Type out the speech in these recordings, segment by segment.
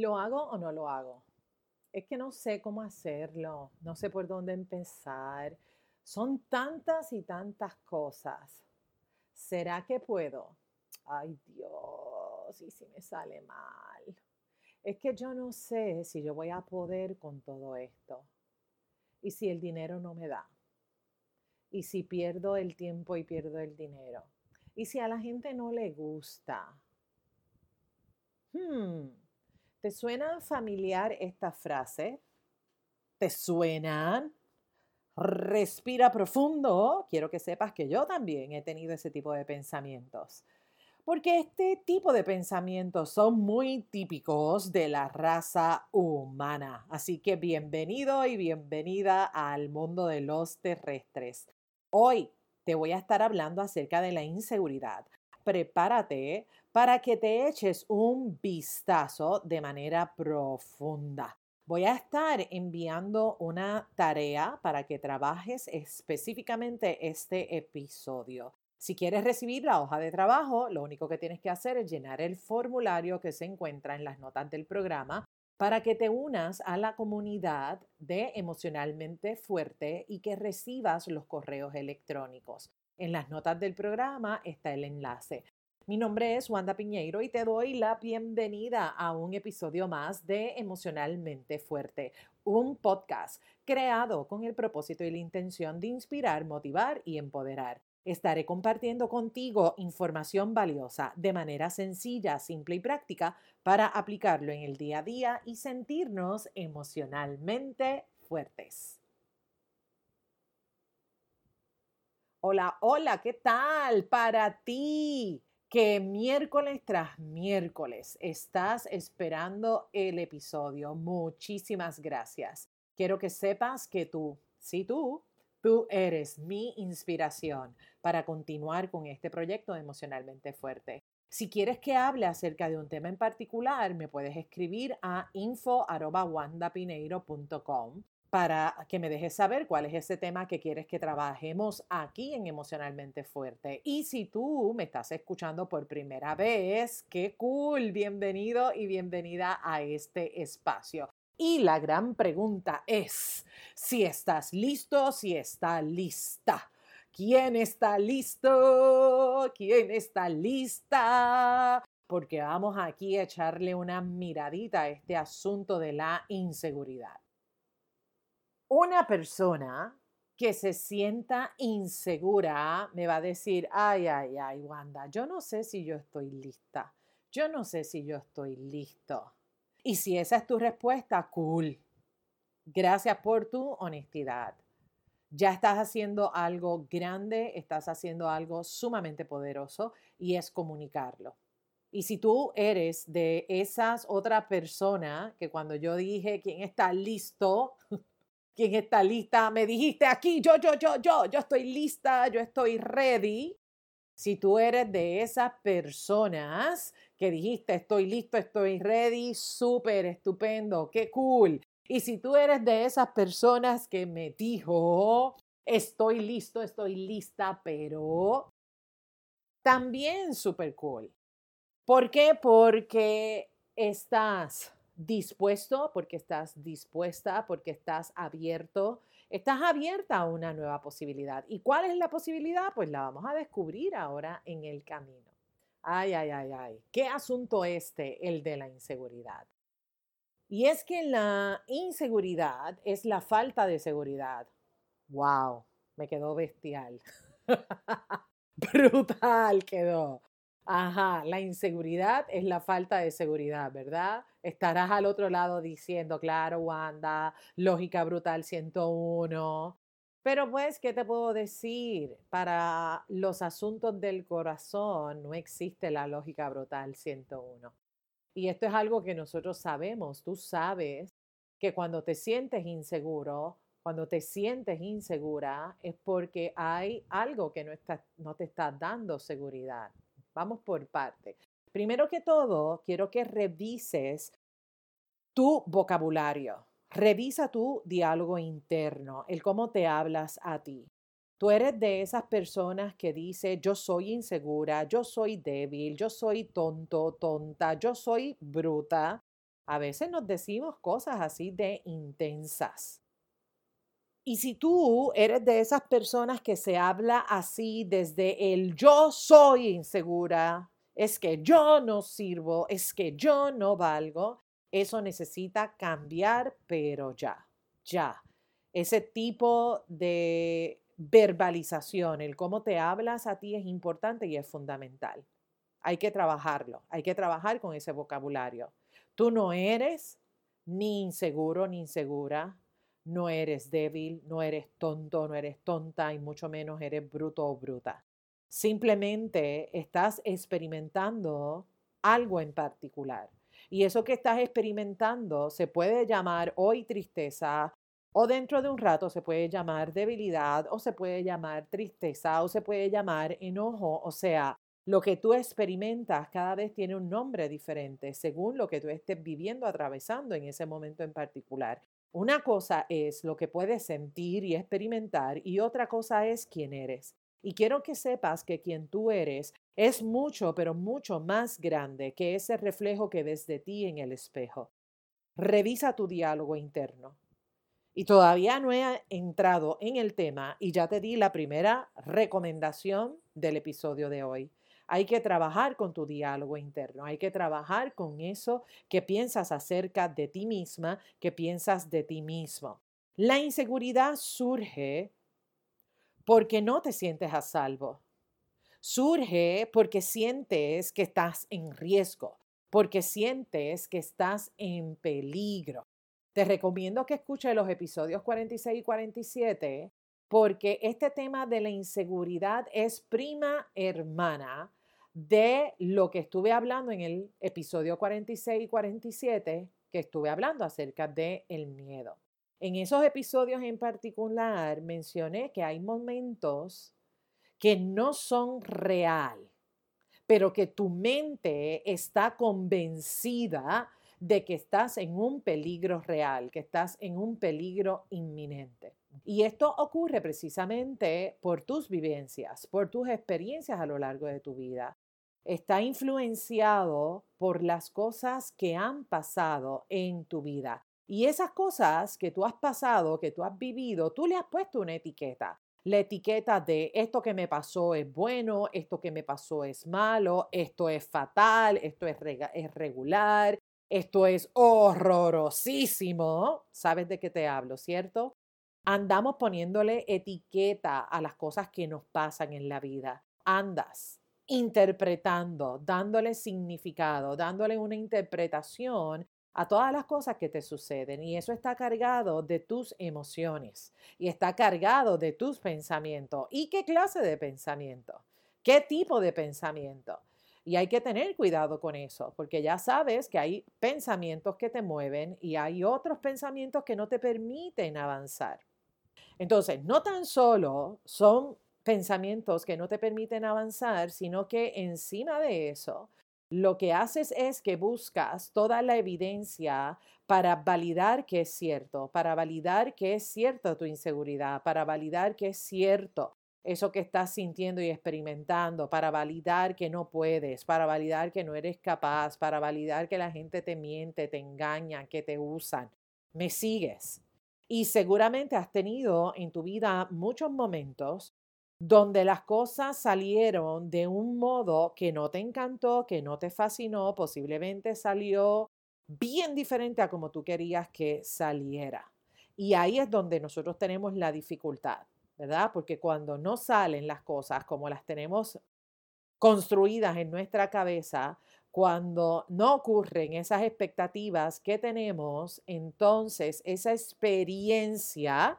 ¿Lo hago o no lo hago? Es que no sé cómo hacerlo, no sé por dónde empezar. Son tantas y tantas cosas. ¿Será que puedo? Ay Dios, y si me sale mal. Es que yo no sé si yo voy a poder con todo esto. Y si el dinero no me da. Y si pierdo el tiempo y pierdo el dinero. Y si a la gente no le gusta. Hmm. ¿Te suena familiar esta frase? ¿Te suenan? Respira profundo. Quiero que sepas que yo también he tenido ese tipo de pensamientos. Porque este tipo de pensamientos son muy típicos de la raza humana. Así que bienvenido y bienvenida al mundo de los terrestres. Hoy te voy a estar hablando acerca de la inseguridad. Prepárate para que te eches un vistazo de manera profunda. Voy a estar enviando una tarea para que trabajes específicamente este episodio. Si quieres recibir la hoja de trabajo, lo único que tienes que hacer es llenar el formulario que se encuentra en las notas del programa para que te unas a la comunidad de emocionalmente fuerte y que recibas los correos electrónicos. En las notas del programa está el enlace. Mi nombre es Wanda Piñeiro y te doy la bienvenida a un episodio más de Emocionalmente Fuerte, un podcast creado con el propósito y la intención de inspirar, motivar y empoderar. Estaré compartiendo contigo información valiosa de manera sencilla, simple y práctica para aplicarlo en el día a día y sentirnos emocionalmente fuertes. Hola, hola, ¿qué tal? Para ti que miércoles tras miércoles estás esperando el episodio. Muchísimas gracias. Quiero que sepas que tú, sí tú, tú eres mi inspiración para continuar con este proyecto emocionalmente fuerte. Si quieres que hable acerca de un tema en particular, me puedes escribir a info.wandapineiro.com para que me dejes saber cuál es ese tema que quieres que trabajemos aquí en Emocionalmente Fuerte. Y si tú me estás escuchando por primera vez, qué cool, bienvenido y bienvenida a este espacio. Y la gran pregunta es, si estás listo, si está lista. ¿Quién está listo? ¿Quién está lista? Porque vamos aquí a echarle una miradita a este asunto de la inseguridad una persona que se sienta insegura me va a decir, ay, ay, ay, Wanda, yo no sé si yo estoy lista, yo no sé si yo estoy listo. Y si esa es tu respuesta, cool. Gracias por tu honestidad. Ya estás haciendo algo grande, estás haciendo algo sumamente poderoso y es comunicarlo. Y si tú eres de esas otra persona que cuando yo dije quién está listo, ¿Quién está lista? Me dijiste aquí, yo, yo, yo, yo, yo estoy lista, yo estoy ready. Si tú eres de esas personas que dijiste estoy listo, estoy ready, súper estupendo, qué cool. Y si tú eres de esas personas que me dijo estoy listo, estoy lista, pero también súper cool. ¿Por qué? Porque estás dispuesto, porque estás dispuesta, porque estás abierto, estás abierta a una nueva posibilidad. ¿Y cuál es la posibilidad? Pues la vamos a descubrir ahora en el camino. Ay, ay, ay, ay. ¿Qué asunto este, el de la inseguridad? Y es que la inseguridad es la falta de seguridad. ¡Wow! Me quedó bestial. Brutal quedó. Ajá, la inseguridad es la falta de seguridad, ¿verdad? Estarás al otro lado diciendo, claro, Wanda, lógica brutal 101. Pero pues, ¿qué te puedo decir? Para los asuntos del corazón no existe la lógica brutal 101. Y esto es algo que nosotros sabemos, tú sabes que cuando te sientes inseguro, cuando te sientes insegura, es porque hay algo que no, está, no te está dando seguridad. Vamos por parte. Primero que todo, quiero que revises tu vocabulario. Revisa tu diálogo interno, el cómo te hablas a ti. Tú eres de esas personas que dice yo soy insegura, yo soy débil, yo soy tonto, tonta, yo soy bruta. A veces nos decimos cosas así de intensas. Y si tú eres de esas personas que se habla así desde el yo soy insegura, es que yo no sirvo, es que yo no valgo, eso necesita cambiar, pero ya, ya. Ese tipo de verbalización, el cómo te hablas a ti es importante y es fundamental. Hay que trabajarlo, hay que trabajar con ese vocabulario. Tú no eres ni inseguro ni insegura, no eres débil, no eres tonto, no eres tonta y mucho menos eres bruto o bruta. Simplemente estás experimentando algo en particular. Y eso que estás experimentando se puede llamar hoy tristeza o dentro de un rato se puede llamar debilidad o se puede llamar tristeza o se puede llamar enojo. O sea, lo que tú experimentas cada vez tiene un nombre diferente según lo que tú estés viviendo, atravesando en ese momento en particular. Una cosa es lo que puedes sentir y experimentar y otra cosa es quién eres. Y quiero que sepas que quien tú eres es mucho, pero mucho más grande que ese reflejo que ves de ti en el espejo. Revisa tu diálogo interno. Y todavía no he entrado en el tema y ya te di la primera recomendación del episodio de hoy. Hay que trabajar con tu diálogo interno, hay que trabajar con eso que piensas acerca de ti misma, que piensas de ti mismo. La inseguridad surge porque no te sientes a salvo. Surge porque sientes que estás en riesgo, porque sientes que estás en peligro. Te recomiendo que escuches los episodios 46 y 47 porque este tema de la inseguridad es prima hermana de lo que estuve hablando en el episodio 46 y 47, que estuve hablando acerca del el miedo. En esos episodios en particular mencioné que hay momentos que no son real, pero que tu mente está convencida de que estás en un peligro real, que estás en un peligro inminente. Y esto ocurre precisamente por tus vivencias, por tus experiencias a lo largo de tu vida. Está influenciado por las cosas que han pasado en tu vida. Y esas cosas que tú has pasado, que tú has vivido, tú le has puesto una etiqueta. La etiqueta de esto que me pasó es bueno, esto que me pasó es malo, esto es fatal, esto es, es regular, esto es horrorosísimo. ¿Sabes de qué te hablo, cierto? Andamos poniéndole etiqueta a las cosas que nos pasan en la vida. Andas interpretando, dándole significado, dándole una interpretación a todas las cosas que te suceden. Y eso está cargado de tus emociones y está cargado de tus pensamientos. ¿Y qué clase de pensamiento? ¿Qué tipo de pensamiento? Y hay que tener cuidado con eso, porque ya sabes que hay pensamientos que te mueven y hay otros pensamientos que no te permiten avanzar. Entonces, no tan solo son pensamientos que no te permiten avanzar, sino que encima de eso, lo que haces es que buscas toda la evidencia para validar que es cierto, para validar que es cierto tu inseguridad, para validar que es cierto eso que estás sintiendo y experimentando, para validar que no puedes, para validar que no eres capaz, para validar que la gente te miente, te engaña, que te usan. ¿Me sigues? Y seguramente has tenido en tu vida muchos momentos donde las cosas salieron de un modo que no te encantó, que no te fascinó, posiblemente salió bien diferente a como tú querías que saliera. Y ahí es donde nosotros tenemos la dificultad. ¿verdad? Porque cuando no salen las cosas como las tenemos construidas en nuestra cabeza, cuando no ocurren esas expectativas que tenemos, entonces esa experiencia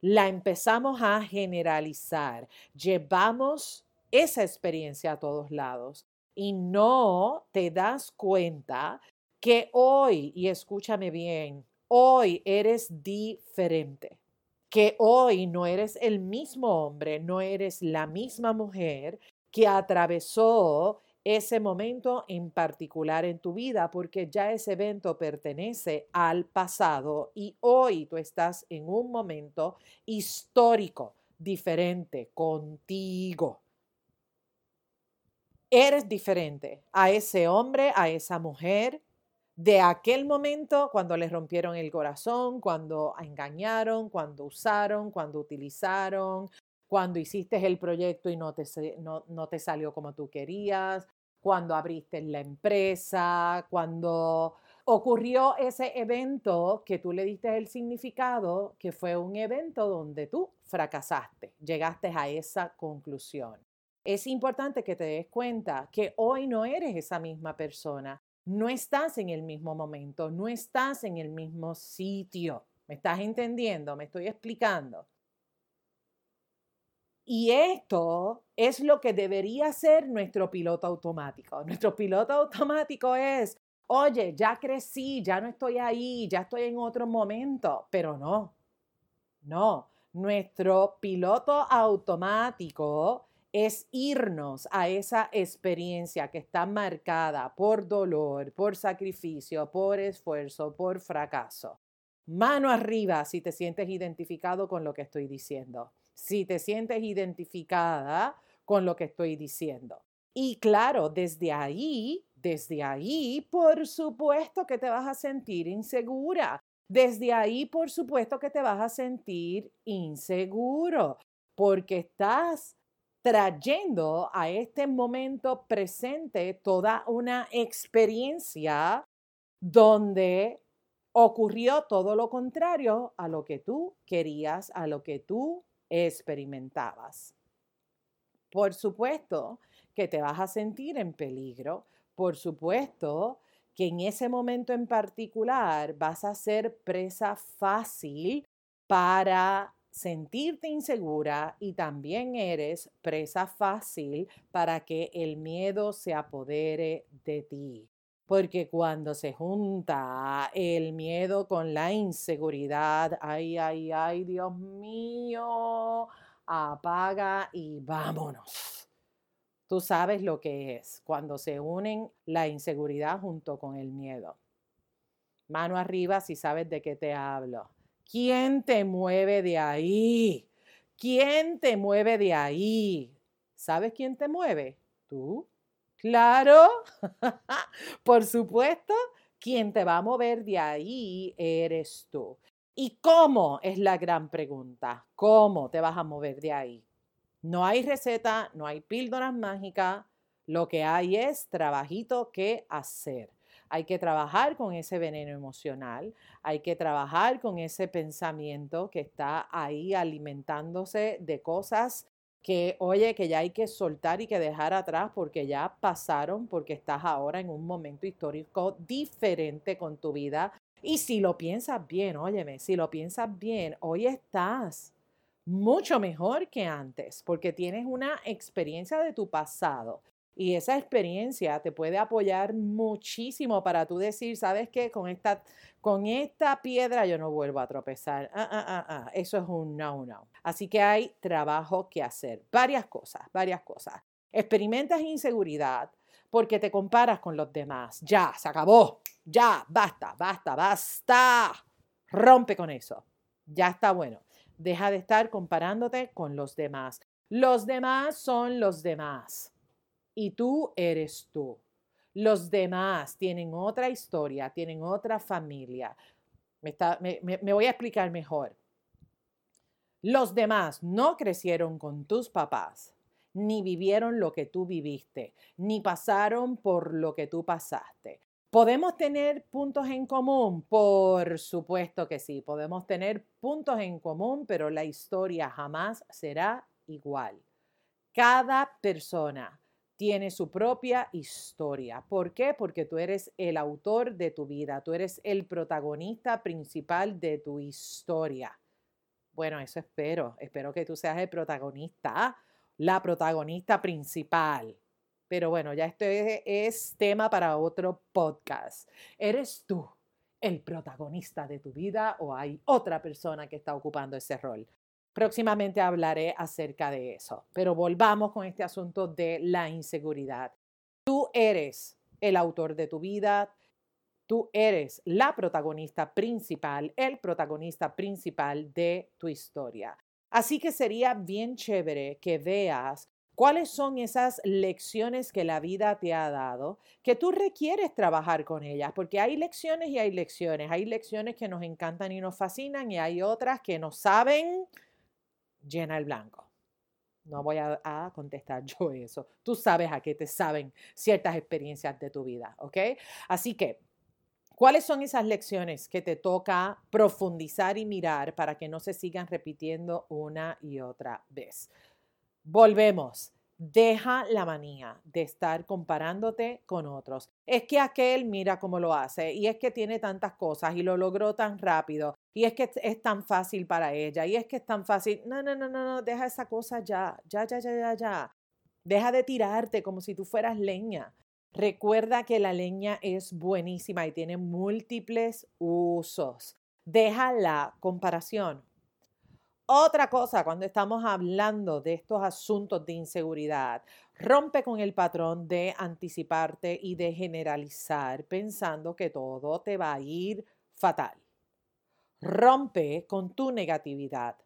la empezamos a generalizar. Llevamos esa experiencia a todos lados y no te das cuenta que hoy, y escúchame bien, hoy eres diferente que hoy no eres el mismo hombre, no eres la misma mujer que atravesó ese momento en particular en tu vida, porque ya ese evento pertenece al pasado y hoy tú estás en un momento histórico diferente contigo. Eres diferente a ese hombre, a esa mujer de aquel momento cuando les rompieron el corazón, cuando engañaron, cuando usaron, cuando utilizaron, cuando hiciste el proyecto y no te, no, no te salió como tú querías, cuando abriste la empresa, cuando ocurrió ese evento que tú le diste el significado, que fue un evento donde tú fracasaste, llegaste a esa conclusión. Es importante que te des cuenta que hoy no eres esa misma persona, no estás en el mismo momento, no estás en el mismo sitio. ¿Me estás entendiendo? ¿Me estoy explicando? Y esto es lo que debería ser nuestro piloto automático. Nuestro piloto automático es, oye, ya crecí, ya no estoy ahí, ya estoy en otro momento, pero no, no. Nuestro piloto automático es irnos a esa experiencia que está marcada por dolor, por sacrificio, por esfuerzo, por fracaso. Mano arriba si te sientes identificado con lo que estoy diciendo, si te sientes identificada con lo que estoy diciendo. Y claro, desde ahí, desde ahí, por supuesto que te vas a sentir insegura. Desde ahí, por supuesto que te vas a sentir inseguro, porque estás trayendo a este momento presente toda una experiencia donde ocurrió todo lo contrario a lo que tú querías, a lo que tú experimentabas. Por supuesto que te vas a sentir en peligro, por supuesto que en ese momento en particular vas a ser presa fácil para sentirte insegura y también eres presa fácil para que el miedo se apodere de ti. Porque cuando se junta el miedo con la inseguridad, ay, ay, ay, Dios mío, apaga y vámonos. Tú sabes lo que es cuando se unen la inseguridad junto con el miedo. Mano arriba si sabes de qué te hablo. ¿Quién te mueve de ahí? ¿Quién te mueve de ahí? ¿Sabes quién te mueve? ¿Tú? Claro, por supuesto, quien te va a mover de ahí eres tú. ¿Y cómo? Es la gran pregunta. ¿Cómo te vas a mover de ahí? No hay receta, no hay píldoras mágicas. Lo que hay es trabajito que hacer. Hay que trabajar con ese veneno emocional, hay que trabajar con ese pensamiento que está ahí alimentándose de cosas que, oye, que ya hay que soltar y que dejar atrás porque ya pasaron, porque estás ahora en un momento histórico diferente con tu vida. Y si lo piensas bien, óyeme, si lo piensas bien, hoy estás mucho mejor que antes porque tienes una experiencia de tu pasado y esa experiencia te puede apoyar muchísimo para tú decir, ¿sabes qué? Con esta, con esta piedra yo no vuelvo a tropezar. Ah, ah, ah, ah. Eso es un no, no. Así que hay trabajo que hacer. Varias cosas, varias cosas. Experimentas inseguridad porque te comparas con los demás. Ya, se acabó. Ya, basta, basta, basta. Rompe con eso. Ya está bueno. Deja de estar comparándote con los demás. Los demás son los demás y tú eres tú. Los demás tienen otra historia, tienen otra familia. Me, me, voy a explicar mejor. Los demás no crecieron con tus papás, ni vivieron lo que tú viviste, ni pasaron por lo que tú pasaste. ¿Podemos tener puntos en común? Por supuesto que sí, podemos tener puntos en común, pero la historia jamás será igual. Cada persona tiene su propia historia. ¿Por qué? Porque tú eres el autor de tu vida, tú eres el protagonista principal de tu historia. Bueno, eso espero. Espero que tú seas el protagonista, la protagonista principal. Pero bueno, ya esto es, es tema para otro podcast. ¿Eres tú el protagonista de tu vida o hay otra persona que está ocupando ese rol? Próximamente hablaré acerca de eso, pero volvamos con este asunto de la inseguridad. Tú eres el autor de tu vida, tú eres la protagonista principal, el protagonista principal de tu historia. Así que sería bien chévere que veas ¿Cuáles son esas lecciones que la vida te ha dado que tú requieres trabajar con ellas? Porque hay lecciones y hay lecciones. Hay lecciones que nos encantan y nos fascinan y hay otras que nos saben llena el blanco. No voy a, contestar yo eso. Tú sabes a qué te saben ciertas experiencias de tu vida, ¿ok? Así que, ¿cuáles son esas lecciones que te toca profundizar y mirar para que no se sigan repitiendo una y otra vez? Volvemos. Deja la manía de estar comparándote con otros. Es que aquel mira cómo lo hace y es que tiene tantas cosas y lo logró tan rápido y es que es tan fácil para ella y es que es tan fácil. No, no, no, no, no, deja esa cosa ya, ya, ya, ya, ya, ya. Deja de tirarte como si tú fueras leña. Recuerda que la leña es buenísima y tiene múltiples usos. Deja la comparación. Otra cosa, cuando estamos hablando de estos asuntos de inseguridad, rompe con el patrón de anticiparte y de generalizar pensando que todo te va a ir fatal. Rompe con tu negatividad.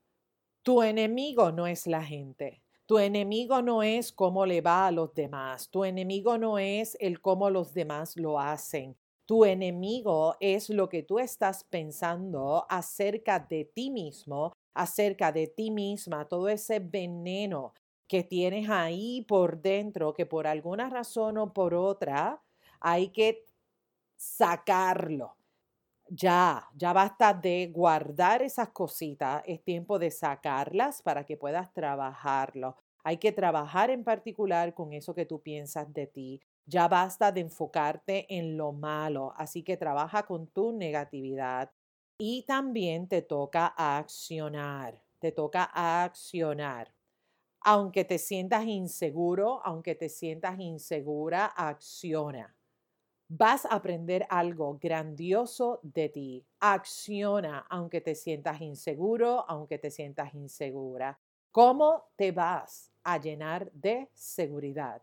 Tu enemigo no es la gente. Tu enemigo no es cómo le va a los demás. Tu enemigo no es el cómo los demás lo hacen. Tu enemigo es lo que tú estás pensando acerca de ti mismo acerca de ti misma, todo ese veneno que tienes ahí por dentro, que por alguna razón o por otra hay que sacarlo. Ya, ya basta de guardar esas cositas, es tiempo de sacarlas para que puedas trabajarlo. Hay que trabajar en particular con eso que tú piensas de ti. Ya basta de enfocarte en lo malo, así que trabaja con tu negatividad. Y también te toca accionar, te toca accionar. Aunque te sientas inseguro, aunque te sientas insegura, acciona. Vas a aprender algo grandioso de ti. Acciona aunque te sientas inseguro, aunque te sientas insegura. ¿Cómo te vas a llenar de seguridad?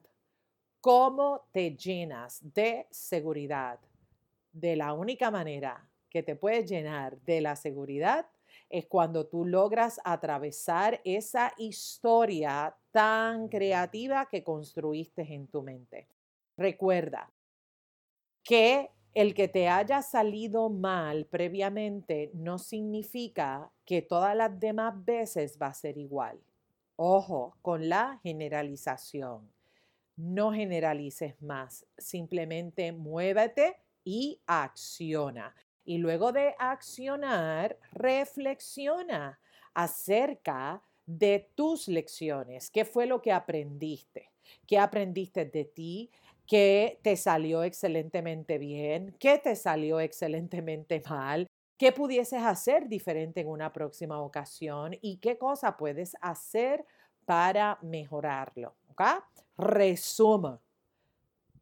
¿Cómo te llenas de seguridad? De la única manera que te puede llenar de la seguridad es cuando tú logras atravesar esa historia tan creativa que construiste en tu mente. Recuerda que el que te haya salido mal previamente no significa que todas las demás veces va a ser igual. Ojo con la generalización. No generalices más, simplemente muévete y acciona. Y luego de accionar, reflexiona acerca de tus lecciones. ¿Qué fue lo que aprendiste? ¿Qué aprendiste de ti? ¿Qué te salió excelentemente bien? ¿Qué te salió excelentemente mal? ¿Qué pudieses hacer diferente en una próxima ocasión? ¿Y qué cosa puedes hacer para mejorarlo? ¿Ok? Resumo.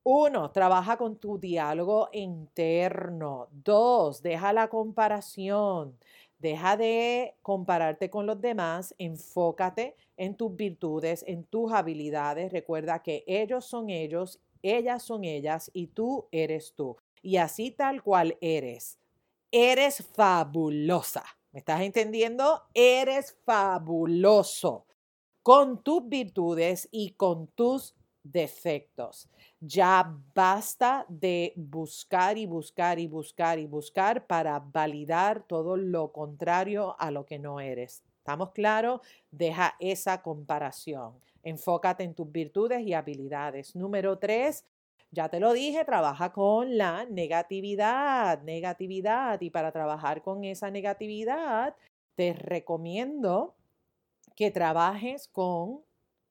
Uno, trabaja con tu diálogo interno. Dos, deja la comparación. Deja de compararte con los demás, enfócate en tus virtudes, en tus habilidades. Recuerda que ellos son ellos, ellas son ellas y tú eres tú. Y así tal cual eres. Eres fabulosa. ¿Me estás entendiendo? Eres fabuloso con tus virtudes y con tus defectos. Ya basta de buscar y buscar y buscar y buscar para validar todo lo contrario a lo que no eres. ¿Estamos claros? Deja esa comparación. Enfócate en tus virtudes y habilidades. Número tres, ya te lo dije, trabaja con la negatividad, negatividad. Y para trabajar con esa negatividad, te recomiendo que trabajes con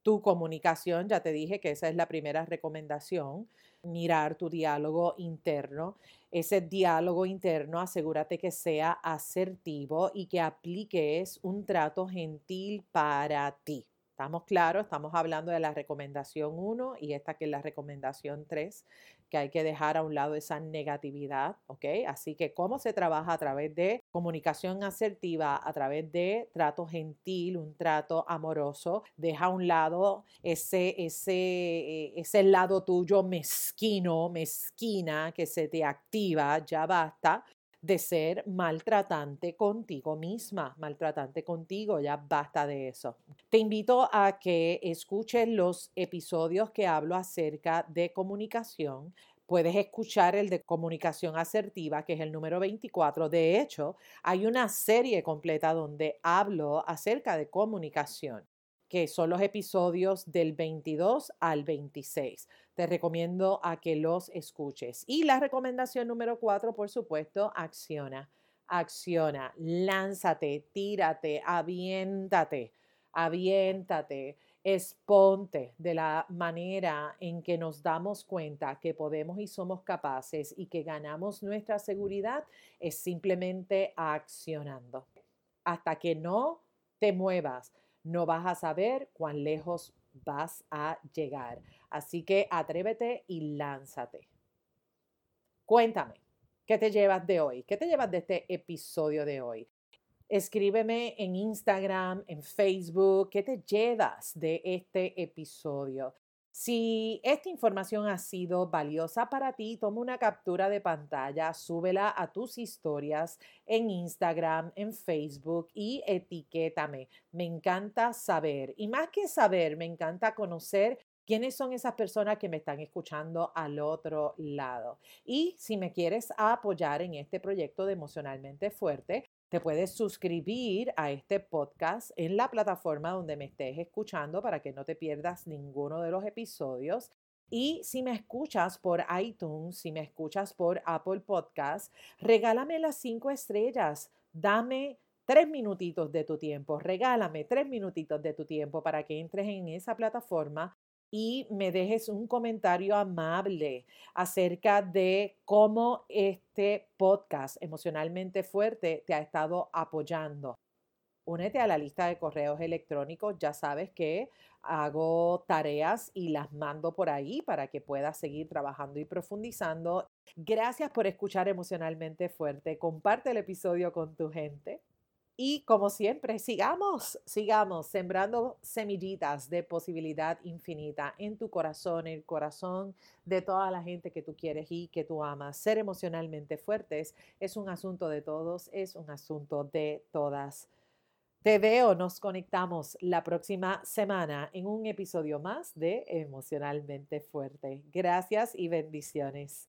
tu comunicación, ya te dije que esa es la primera recomendación, mirar tu diálogo interno. Ese diálogo interno, asegúrate que sea asertivo y que apliques un trato gentil para ti. ¿Estamos claros? Estamos hablando de la recomendación 1 y esta que es la recomendación 3, que hay que dejar a un lado esa negatividad, ¿ok? Así que cómo se trabaja a través de comunicación asertiva, a través de trato gentil, un trato amoroso, deja a un lado ese, ese, eh, ese lado tuyo mezquino, mezquina que se te activa, ya basta de ser maltratante contigo misma, maltratante contigo, ya basta de eso. Te invito a que escuches los episodios que hablo acerca de comunicación. Puedes escuchar el de comunicación asertiva, que es el número 24. De hecho, hay una serie completa donde hablo acerca de comunicación que son los episodios del 22 al 26. Te recomiendo a que los escuches. Y la recomendación número 4, por supuesto, acciona. Acciona, lánzate, tírate, aviéntate, aviéntate, exponte de la manera en que nos damos cuenta que podemos y somos capaces y que ganamos nuestra seguridad es simplemente accionando. Hasta que no te muevas, no vas a saber cuán lejos vas a llegar. Así que atrévete y lánzate. Cuéntame, ¿qué te llevas de hoy? ¿Qué te llevas de este episodio de hoy? Escríbeme en Instagram, en Facebook, ¿qué te llevas de este episodio? Si esta información ha sido valiosa para ti, toma una captura de pantalla, súbela a tus historias en Instagram, en Facebook y etiquétame. Me encanta saber, y más que saber, me encanta conocer quiénes son esas personas que me están escuchando al otro lado. Y si me quieres apoyar en este proyecto de Emocionalmente Fuerte, te puedes suscribir a este podcast en la plataforma donde me estés escuchando para que no te pierdas ninguno de los episodios. Y si me escuchas por iTunes, si me escuchas por Apple Podcast, regálame las cinco estrellas. Dame tres minutitos de tu tiempo. Regálame tres minutitos de tu tiempo para que entres en esa plataforma y me dejes un comentario amable acerca de cómo este podcast emocionalmente fuerte te ha estado apoyando. Únete a la lista de correos electrónicos, ya sabes que hago tareas y las mando por ahí para que puedas seguir trabajando y profundizando. Gracias por escuchar emocionalmente fuerte. Comparte el episodio con tu gente. Y como siempre, sigamos, sigamos sembrando semillitas de posibilidad infinita en tu corazón, en el corazón de toda la gente que tú quieres y que tú amas. Ser emocionalmente fuertes es un asunto de todos, es un asunto de todas. Te veo, nos conectamos la próxima semana en un episodio más de Emocionalmente Fuerte. Gracias y bendiciones.